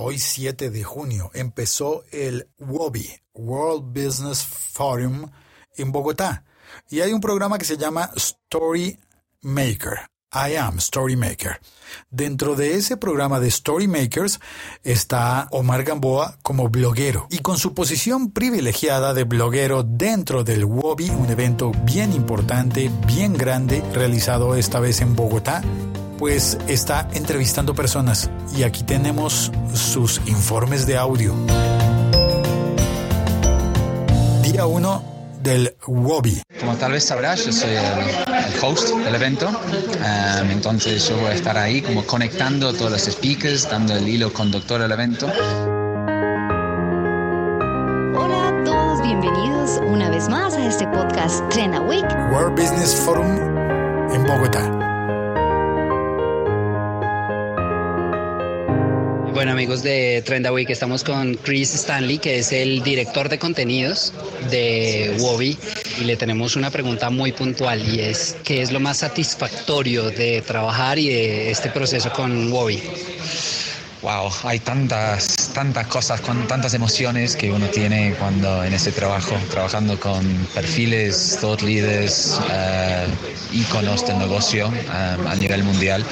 hoy 7 de junio, empezó el WOBI, World Business Forum, en Bogotá. Y hay un programa que se llama Story Maker. I am Storymaker. Dentro de ese programa de Storymakers está Omar Gamboa como bloguero y con su posición privilegiada de bloguero dentro del WOBI, un evento bien importante, bien grande, realizado esta vez en Bogotá, pues está entrevistando personas y aquí tenemos sus informes de audio. Día 1 del Wobby. Como tal vez sabrás, yo soy el, host del evento, um, entonces yo voy a estar ahí como conectando todos los speakers, dando el hilo conductor al evento. Hola a todos, bienvenidos una vez más a este podcast Trena Week. World Business Forum en Bogotá. Bueno amigos de Trenda Week, estamos con Chris Stanley, que es el director de contenidos de Wobby y le tenemos una pregunta muy puntual y es ¿qué es lo más satisfactorio de trabajar y de este proceso con Wobby? Wow, hay tantas, tantas cosas, tantas emociones que uno tiene cuando en ese trabajo, trabajando con perfiles, thought leaders, uh, íconos del negocio um, a nivel mundial.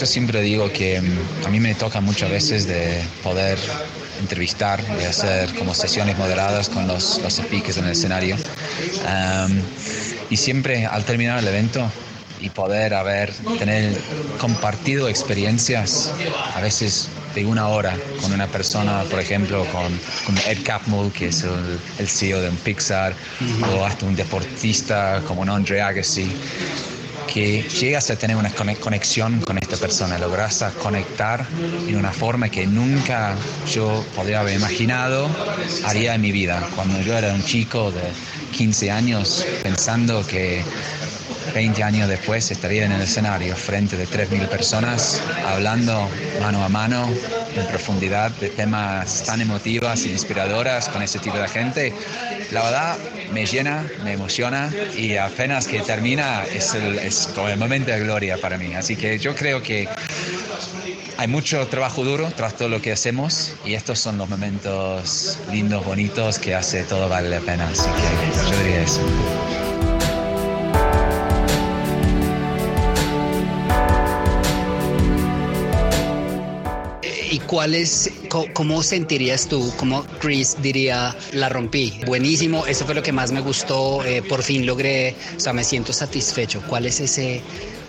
Yo siempre digo que mm, a mí me toca muchas veces de poder entrevistar y hacer como sesiones moderadas con los, los speakers en el escenario. y siempre al terminar el evento y poder haber, tener compartido experiencias, a veces de una hora con una persona, por ejemplo, con, con Ed Catmull, que es el, el CEO de Pixar, o hasta un deportista como Andre Agassi que llegas a tener una conexión con esta persona, logras conectar en una forma que nunca yo podría haber imaginado haría en mi vida. Cuando yo era un chico de 15 años pensando que 20 años después estaría en el escenario frente de 3.000 personas hablando mano a mano en profundidad de temas tan emotivas e inspiradoras con ese tipo de gente. La verdad me llena, me emociona y apenas que termina es, el, es como el momento de gloria para mí. Así que yo creo que hay mucho trabajo duro tras todo lo que hacemos y estos son los momentos lindos, bonitos que hace todo vale la pena. Así que yo diría eso. Cuál es, cómo sentirías tú, cómo Chris diría, la rompí? Buenísimo, eso fue lo que más me gustó, eh, por fin logré, o sea, me siento satisfecho. ¿Cuál es ese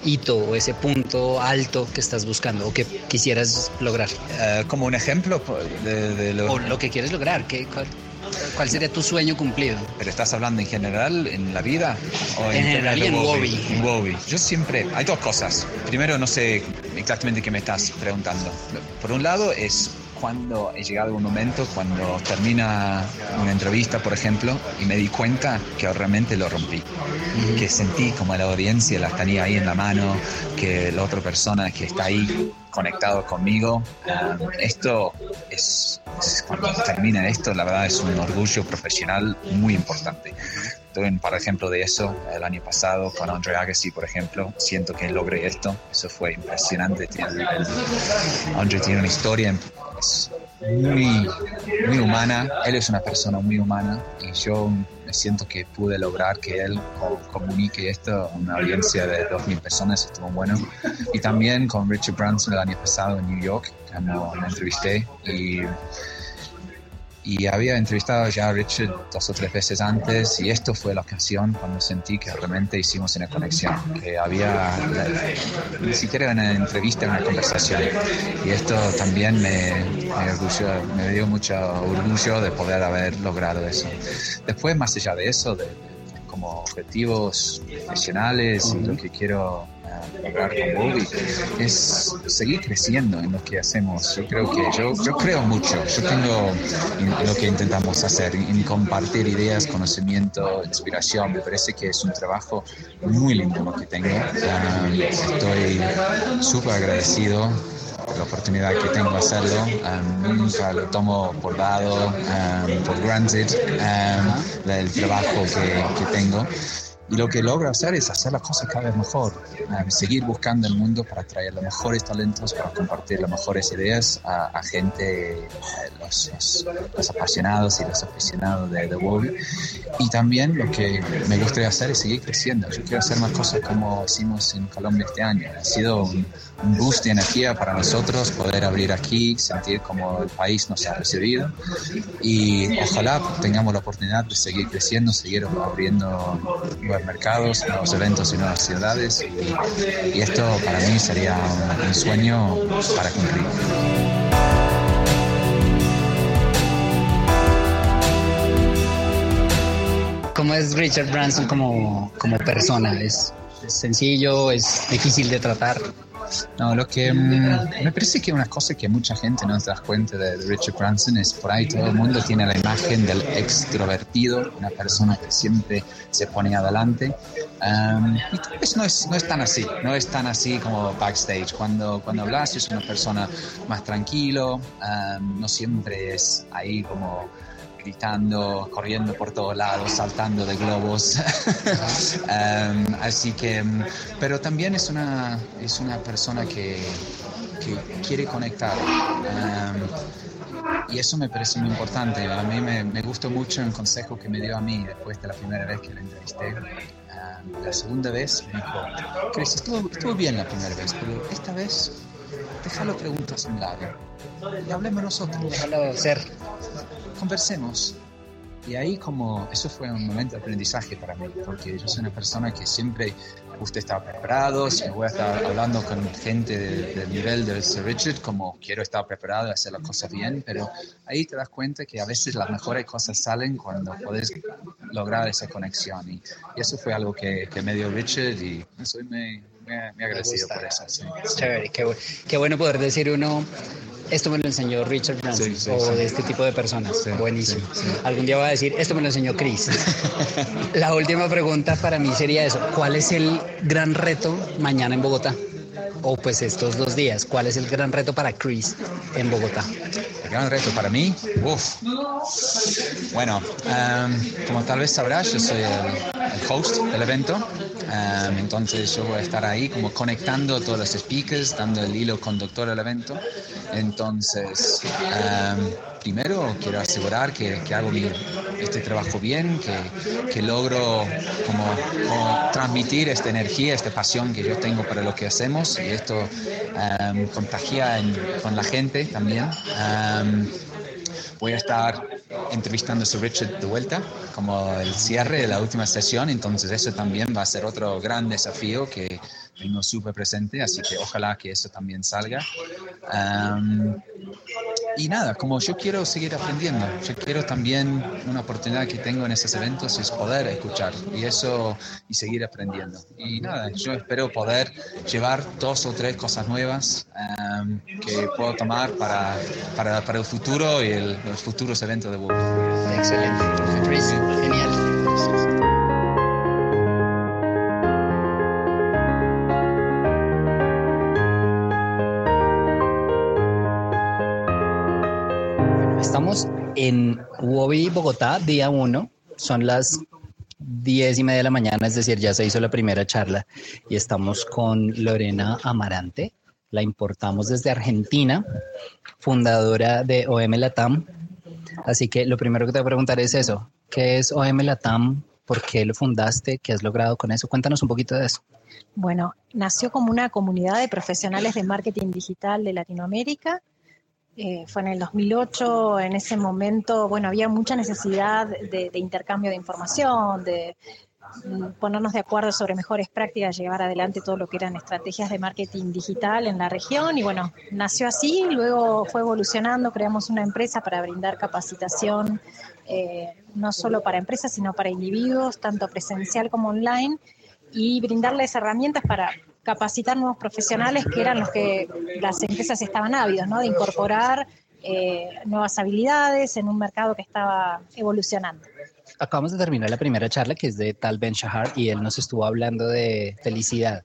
hito o ese punto alto que estás buscando o que quisieras lograr? Eh, como un ejemplo de, lo... O lo que quieres lograr, ¿qué, ¿Cuál sería tu sueño cumplido? ¿Pero estás hablando en general, en la vida? O en, general y en Wobby. Yo siempre... Hay dos cosas. Primero, no sé exactamente qué me estás preguntando. Por un lado, es cuando he llegado a un momento, cuando termina una entrevista, por ejemplo, y me di cuenta que realmente lo rompí. Que sentí como la audiencia la tenía ahí en la mano, que la otra persona que está ahí conectado conmigo. Um, esto es, cuando termina esto, la verdad es un orgullo profesional muy importante. Tuve por ejemplo de eso el año pasado con Andre Agassi, por ejemplo. Siento que logré esto. Eso fue impresionante. Andre tiene una historia muy, muy humana. Él es una persona muy humana y yo me siento que pude lograr que él comunique esto a una audiencia de 2.000 personas. Estuvo bueno. Y también con Richard Branson el año pasado en New York, cuando lo entrevisté. Y y había entrevistado ya a Richard dos o tres veces antes y esto fue la ocasión cuando sentí que realmente hicimos una conexión, que había ni siquiera una entrevista, una conversación. Y esto también me, me, dio mucho orgullo de poder haber logrado eso. Después, más allá de eso, de, como objetivos profesionales y lo que quiero con Bobby es seguir creciendo en lo que hacemos. Yo creo que yo, yo creo mucho, yo tengo en lo que intentamos hacer, en compartir ideas, conocimiento, inspiración. Me parece que es un trabajo muy lindo lo que tengo. Ah, estoy súper agradecido la oportunidad que tengo de hacerlo. Um, nunca lo tomo por dado, um, por granted, um, el trabajo que tengo y lo que logro hacer es hacer las cosas cada vez mejor, um, seguir buscando el mundo para traer los mejores talentos, para compartir las mejores ideas a, gente, eh, los, los, apasionados y los aficionados de The Wall. Y también lo que me gustaría hacer es seguir creciendo. Yo quiero hacer más cosas como hicimos en Colombia este año. Ha sido un, un boost de energía para nosotros poder abrir aquí, sentir como el país nos ha recibido y ojalá tengamos la oportunidad de seguir creciendo, seguir abriendo nuevos mercados, nuevos eventos y nuevas ciudades y, esto para mí sería un, sueño para cumplir. ¿Cómo es Richard Branson como, como persona? ¿Es, ¿Es sencillo? ¿Es difícil de tratar? No, lo que mm, me parece que una cosa que mucha gente no se da cuenta de, Richard Branson es por ahí todo el mundo tiene la imagen del extrovertido, una persona que siempre se pone adelante. Y tal vez no es, no es tan así, no es tan así como backstage. Cuando, cuando hablas es una persona más tranquilo, no siempre es ahí como gritando, corriendo por todos lados, saltando de globos. Em, así que, em, pero también es una, es una persona que, que quiere conectar. Em, y eso me parece muy importante. A mí me, me, gustó mucho el consejo que me dio a mí después de la primera vez que la entrevisté. la segunda vez me dijo, Chris, estuvo, estuvo bien la primera vez, pero esta vez déjalo preguntas a un lado y hablemos nosotros. Déjalo ser conversemos. Y ahí como, eso fue un momento de aprendizaje para mí, porque yo soy una persona que siempre gusta estar preparado, si voy a estar hablando con gente del nivel Sir Richard, como quiero estar preparado y hacer las cosas bien, pero ahí te das cuenta que a veces las mejores cosas salen cuando puedes lograr esa conexión. Y, eso fue algo que, que, me dio Richard y soy muy, muy, agradecido por eso. Qué bueno poder decir uno esto me lo enseñó Richard Branson o de este tipo de personas. Buenísimo. Algún día va a decir, esto me lo enseñó Chris. La última pregunta para mí sería eso. ¿Cuál es el gran reto mañana en Bogotá? O pues estos dos días, ¿cuál es el gran reto para Chris en Bogotá? El gran reto para mí, uff. Bueno, em, como tal vez sabrás, yo soy el, host del evento, em, entonces yo voy a estar ahí como conectando todos los speakers, dando el hilo conductor del evento. Entonces, em, primero quiero asegurar que, que hago este trabajo bien, que, que logro como, transmitir esta energía, esta pasión que yo tengo para lo que hacemos y esto um, contagia con la gente también. Um, voy a estar entrevistando a Richard de vuelta como el cierre de la última sesión, entonces eso también va a ser otro gran desafío que tengo súper presente, así que ojalá que eso también salga. Um, y nada, como yo quiero seguir aprendiendo, yo quiero también una oportunidad que tengo en estos eventos es poder escuchar y eso y seguir aprendiendo. Y nada, yo espero poder llevar dos o tres cosas nuevas um, que puedo tomar para, para, para, el futuro y el, los futuros eventos de Google. Excelente, genial. En Wobi, Bogotá, día uno. Son las diez y media de la mañana, es decir, ya se hizo la primera charla y estamos con Lorena Amarante. La importamos desde Argentina, fundadora de OM Latam. Así que lo primero que te voy a preguntar es eso. ¿Qué es OM Latam? ¿Por qué lo fundaste? ¿Qué has logrado con eso? Cuéntanos un poquito de eso. Bueno, nació como una comunidad de profesionales de marketing digital de Latinoamérica eh, fue en el 2008, en ese momento, bueno, había mucha necesidad de, intercambio de información, de mm, ponernos de acuerdo sobre mejores prácticas, llevar adelante todo lo que eran estrategias de marketing digital en la región y bueno, nació así, luego fue evolucionando, creamos una empresa para brindar capacitación eh, no solo para empresas, sino para individuos, tanto presencial como online y brindarles herramientas para capacitar nuevos profesionales que eran los que las empresas estaban ávidos, ¿no? De incorporar eh, nuevas habilidades en un mercado que estaba evolucionando. Acabamos de terminar la primera charla que es de Tal Ben Shahar y él nos estuvo hablando de felicidad.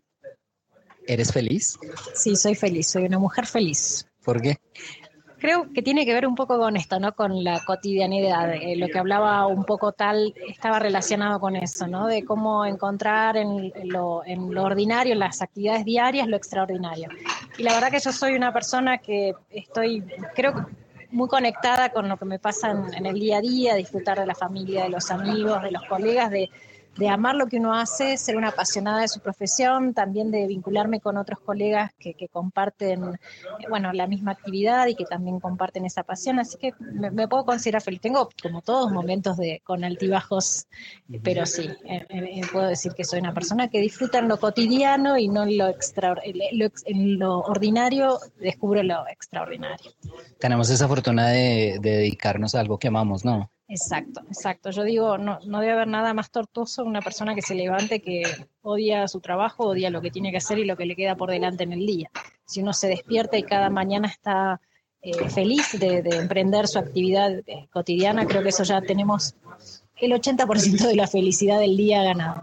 ¿Eres feliz? Sí, soy feliz, soy una mujer feliz. ¿Por qué? Creo que tiene que ver un poco con esto, ¿no? Con la cotidianidad. Eh, lo que hablaba un poco tal estaba relacionado con eso, ¿no? De cómo encontrar en lo, ordinario, en las actividades diarias, lo extraordinario. Y la verdad que yo soy una persona que estoy, creo muy conectada con lo que me pasa en, en, el día a día, disfrutar de la familia, de los amigos, de los colegas, de, de amar lo que uno hace, ser una apasionada de su profesión, también de vincularme con otros colegas que, que comparten, eh, bueno, la misma actividad y que también comparten esa pasión. Así que me, me puedo considerar feliz. Tengo, como todos, momentos de con altibajos, pero sí, eh, eh, puedo decir que soy una persona que disfruta en lo cotidiano y no en lo, extra, lo, en lo ordinario, descubro lo extraordinario. Tenemos esa fortuna de, de dedicarnos a algo que amamos, ¿no? Exacto, exacto. Yo digo, no, no debe haber nada más tortuoso una persona que se levante que odia su trabajo, odia lo que tiene que hacer y lo que le queda por delante en el día. Si uno se despierta y cada mañana está eh, feliz de, de, emprender su actividad eh, cotidiana, creo que eso ya tenemos el 80% de la felicidad del día ganado.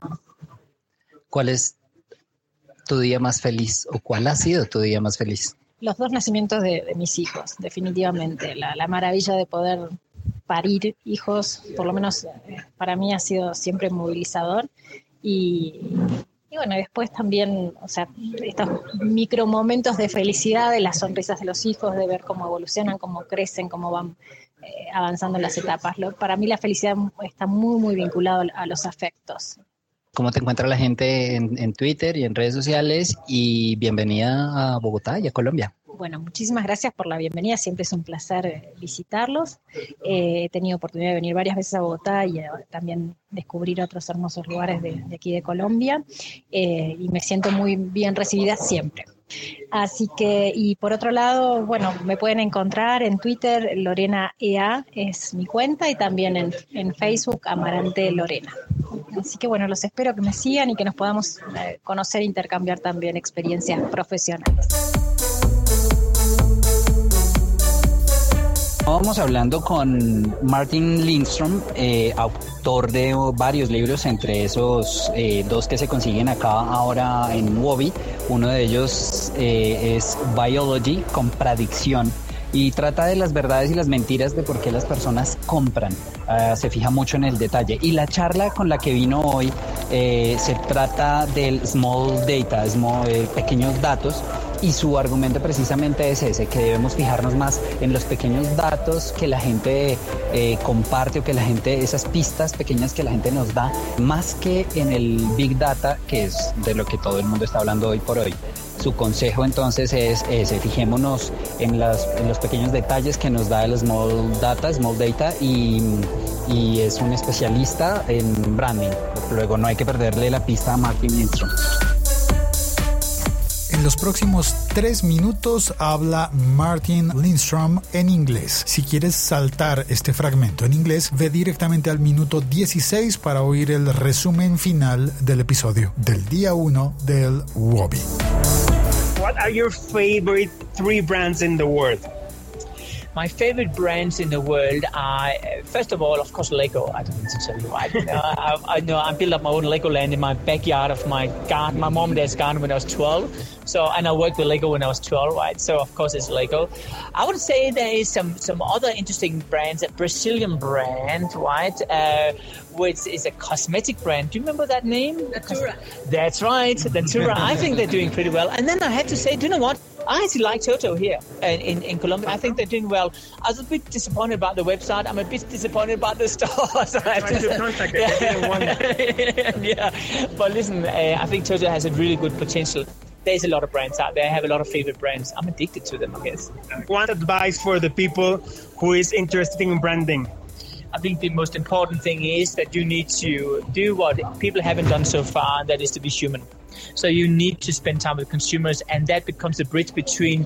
¿Cuál es tu día más feliz o cuál ha sido tu día más feliz? Los dos nacimientos de, de mis hijos, definitivamente. La, la maravilla de poder parir hijos, por lo menos para mí ha sido siempre movilizador. Y, y, bueno, después también, o sea, estos micro momentos de felicidad, de las sonrisas de los hijos, de ver cómo evolucionan, cómo crecen, cómo van eh, avanzando en las etapas. Lo, para mí la felicidad está muy, muy vinculada a los afectos. ¿Cómo te encuentra la gente en, en Twitter y en redes sociales? Y bienvenida a Bogotá y a Colombia. Bueno, muchísimas gracias por la bienvenida. Siempre es un placer visitarlos. Eh, he tenido oportunidad de venir varias veces a Bogotá y eh, también descubrir otros hermosos lugares de, aquí de Colombia. Eh, y me siento muy bien recibida siempre. Así que, y por otro lado, bueno, me pueden encontrar en Twitter, Lorena EA es mi cuenta, y también en, en Facebook, Amarante Lorena. Así que bueno, los espero que me sigan y que nos podamos eh, conocer e intercambiar también experiencias profesionales. Vamos hablando con Martin Lindstrom, eh, autor de varios libros, entre esos eh, dos que se consiguen acá ahora en Wobby. Uno de ellos eh, es Biology, Compradicción, y trata de las verdades y las mentiras de por qué las personas compran. Uh, se fija mucho en el detalle. Y la charla con la que vino hoy se trata del small data, small, pequeños datos, y su argumento precisamente es ese, que debemos fijarnos más en los pequeños datos que la gente eh, comparte o que la gente, esas pistas pequeñas que la gente nos da, más que en el big data, que es de lo que todo el mundo está hablando hoy por hoy. Su consejo entonces es ese, fijémonos en, las, en los pequeños detalles que nos da el small data, small data, y, es un especialista en branding. Luego no hay que perderle la pista a Martin Lindstrom. Los próximos tres minutos habla Martin Lindstrom en inglés. Si quieres saltar este fragmento en inglés, ve directamente al minuto 16 para oír el resumen final del episodio del día 1 del Wobby. What are your favorite three brands in the world? My favorite brands in the world are, first of all, of course, Lego. I don't need to tell you why. uh, I, I know I built up my own Lego land in my backyard of my garden, my mom and dad's garden when I was 12. So, and I worked with Lego when I was 12, right? So, of course, it's Lego. I would say there is some some other interesting brands. A Brazilian brand, right? Uh, which is a cosmetic brand. Do you remember that name? Natura. That's right, Natura. I think they're doing pretty well. And then I have to say, do you know what? I actually like Toto here in, in, in Colombia. I think they're doing well. I was a bit disappointed about the website. I'm a bit disappointed about the stores. I to contact yeah. yeah. But listen, uh, I think Toto has a really good potential. There's a lot of brands out there. I have a lot of favorite brands. I'm addicted to them, I guess. One advice for the people who is interested in branding. I think the most important thing is that you need to do what people haven't done so far, and that is to be human. So you need to spend time with consumers, and that becomes the bridge between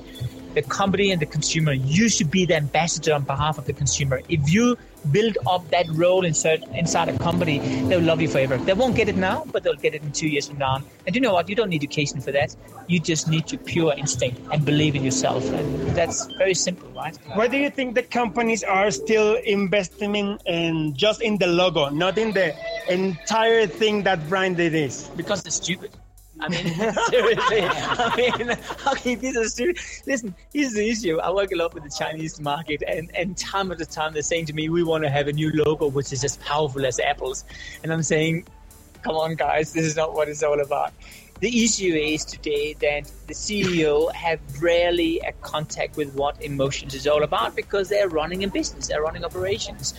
the company and the consumer. You should be the ambassador on behalf of the consumer. If you build up that role inside, inside a company, they'll love you forever. They won't get it now, but they'll get it in two years from now. And you know what? You don't need education for that. You just need your pure instinct and believe in yourself. And that's very simple, right? Why do you think the companies are still investing in, in just in the logo, not in the entire thing that brand it is? Because they're stupid. I mean, seriously. I mean, okay, this is serious. Listen, here's the issue. I work a lot with the Chinese market, and, and time after time they're saying to me, we want to have a new logo which is as powerful as Apple's. And I'm saying, come on, guys, this is not what it's all about. The issue is today that the CEO have rarely a contact with what emotions is all about because they're running a business, they're running operations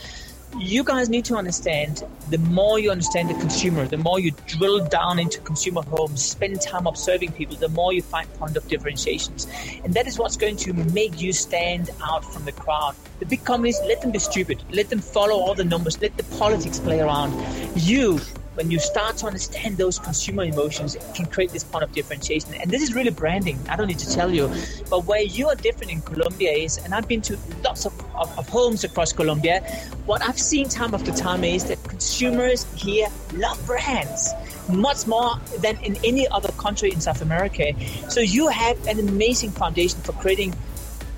you guys need to understand the more you understand the consumer, the more you drill down into consumer homes, spend time observing people, the more you find point of differentiations. And that is what's going to make you stand out from the crowd. The big companies, let them be stupid. Let them follow all the numbers. Let the politics play around. You when you start to understand those consumer emotions, can create this point of differentiation. And this is really branding. I don't need to tell you. But where you are different in Colombia is, and I've been to lots of, of, of homes across Colombia, what I've seen time after time is that consumers here love brands much more than in any other country in South America. So you have an amazing foundation for creating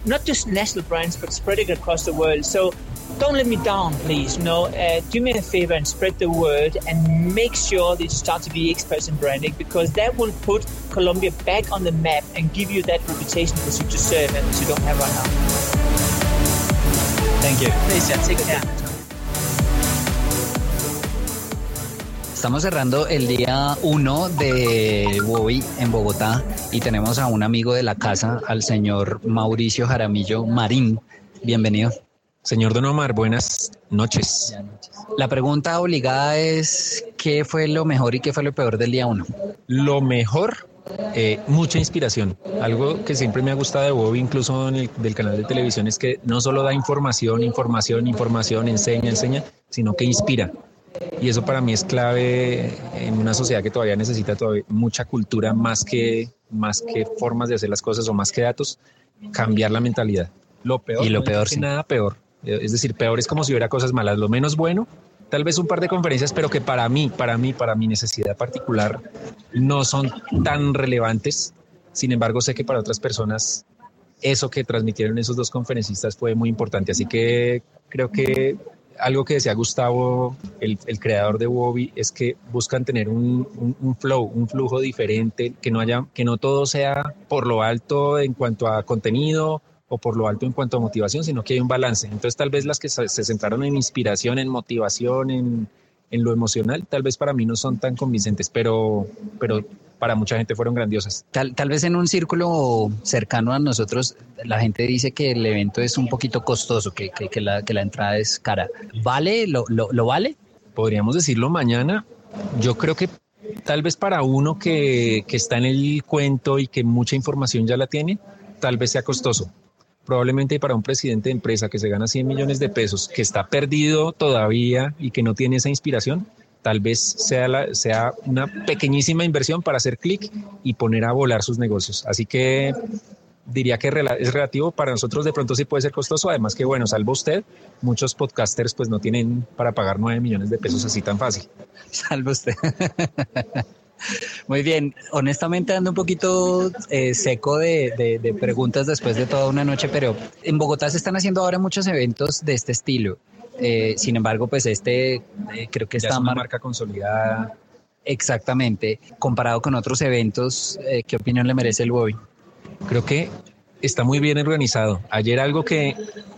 not just national brands, but spreading across the world. So don't let me down, please. You know, uh, do me a favor and spread the word and make sure that you start to be experts in branding because that will put Colombia back on the map and give you that reputation that you deserve and that you don't have right now. Thank you. Please, yeah, take care. Estamos cerrando el día 1 de Wobi en Bogotá y tenemos a un amigo de la casa, al señor Mauricio Jaramillo Marín. Bienvenido. Señor Don Omar, buenas noches. La pregunta obligada es, ¿qué fue lo mejor y qué fue lo peor del día 1? Lo mejor, eh, mucha inspiración. Algo que siempre me ha gustado de Bob, incluso en el, del canal de televisión, es que no solo da información, información, información, enseña, enseña, sino que inspira. Y eso para mí es clave en una sociedad que todavía necesita todavía mucha cultura más que, más que formas de hacer las cosas o más que datos, cambiar la mentalidad. Lo peor, y lo no peor, es sí. nada peor. Es decir, peor es como si hubiera cosas malas. Lo menos bueno, tal vez un par de conferencias, pero que para mí, para mí, para mi necesidad particular, no son tan relevantes. Sin embargo, sé que para otras personas eso que transmitieron esos dos conferencistas fue muy importante. Así que creo que algo que decía Gustavo, el, creador de Wobi, es que buscan tener un- un flow, un flujo diferente, que no haya, que no todo sea por lo alto en cuanto a contenido o por lo alto en cuanto a motivación, sino que hay un balance. Entonces, tal vez las que se, centraron en inspiración, en motivación, en, en lo emocional, tal vez para mí no son tan convincentes, pero, pero para mucha gente fueron grandiosas. Tal, tal vez en un círculo cercano a nosotros, la gente dice que el evento es un poquito costoso, que, que- que la, que la entrada es cara. ¿Vale? ¿Lo, lo, lo vale? podríamos decirlo mañana. Yo creo que tal vez para uno que, que está en el cuento y que mucha información ya la tiene, tal vez sea costoso. Probablemente para un presidente de empresa que se gana 100 millones de pesos, que está perdido todavía y que no tiene esa inspiración, tal vez sea, la, sea una pequeñísima inversión para hacer clic y poner a volar sus negocios. Así que diría que es relativo. Para nosotros de pronto sí puede ser costoso. Además que, bueno, salvo usted, muchos podcasters pues no tienen para pagar 9 millones de pesos así tan fácil. Salve usted. Muy bien, honestamente ando un poquito eh, seco de, de- de preguntas después de toda una noche, pero en Bogotá se están haciendo ahora muchos eventos de este estilo. Eh, sin embargo, pues este eh, creo que Ya está es una mar- marca consolidada. exactamente comparado con otros eventos. ¿Qué opinión le merece el Bobby? Creo que está muy bien organizado. Ayer algo que,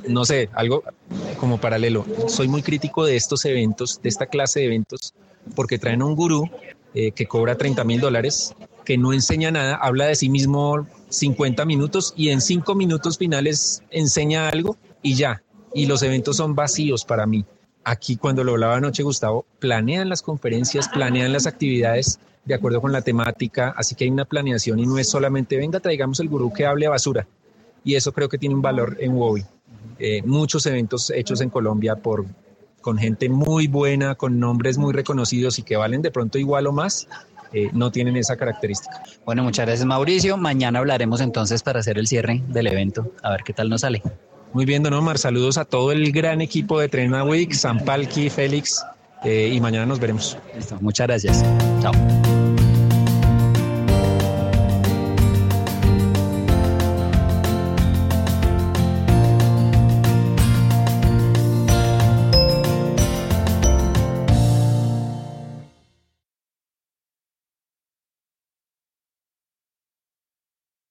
no sé, algo como paralelo. Soy muy crítico de estos eventos, de esta clase de eventos, porque traen a un gurú eh, que cobra 30 mil dólares, que no enseña nada, habla de sí mismo 50 minutos y en 5 minutos finales enseña algo y ya. Y los eventos son vacíos para mí. Aquí cuando lo hablaba anoche Gustavo, planean las conferencias, planean las actividades de acuerdo con la temática, así que hay una planeación y no es solamente venga, traigamos el gurú que hable basura. Y eso creo que tiene un valor en Wobi. Eh, muchos eventos hechos en Colombia por con gente muy buena, con nombres muy reconocidos y que valen de pronto igual o más, eh, no tienen esa característica. Bueno, muchas gracias Mauricio. Mañana hablaremos entonces para hacer el cierre del evento, a ver qué tal nos sale. Muy bien, don Omar, saludos a todo el gran equipo de Trena Week, San Palki, Félix, eh, y mañana nos veremos. Listo, muchas gracias. Chao.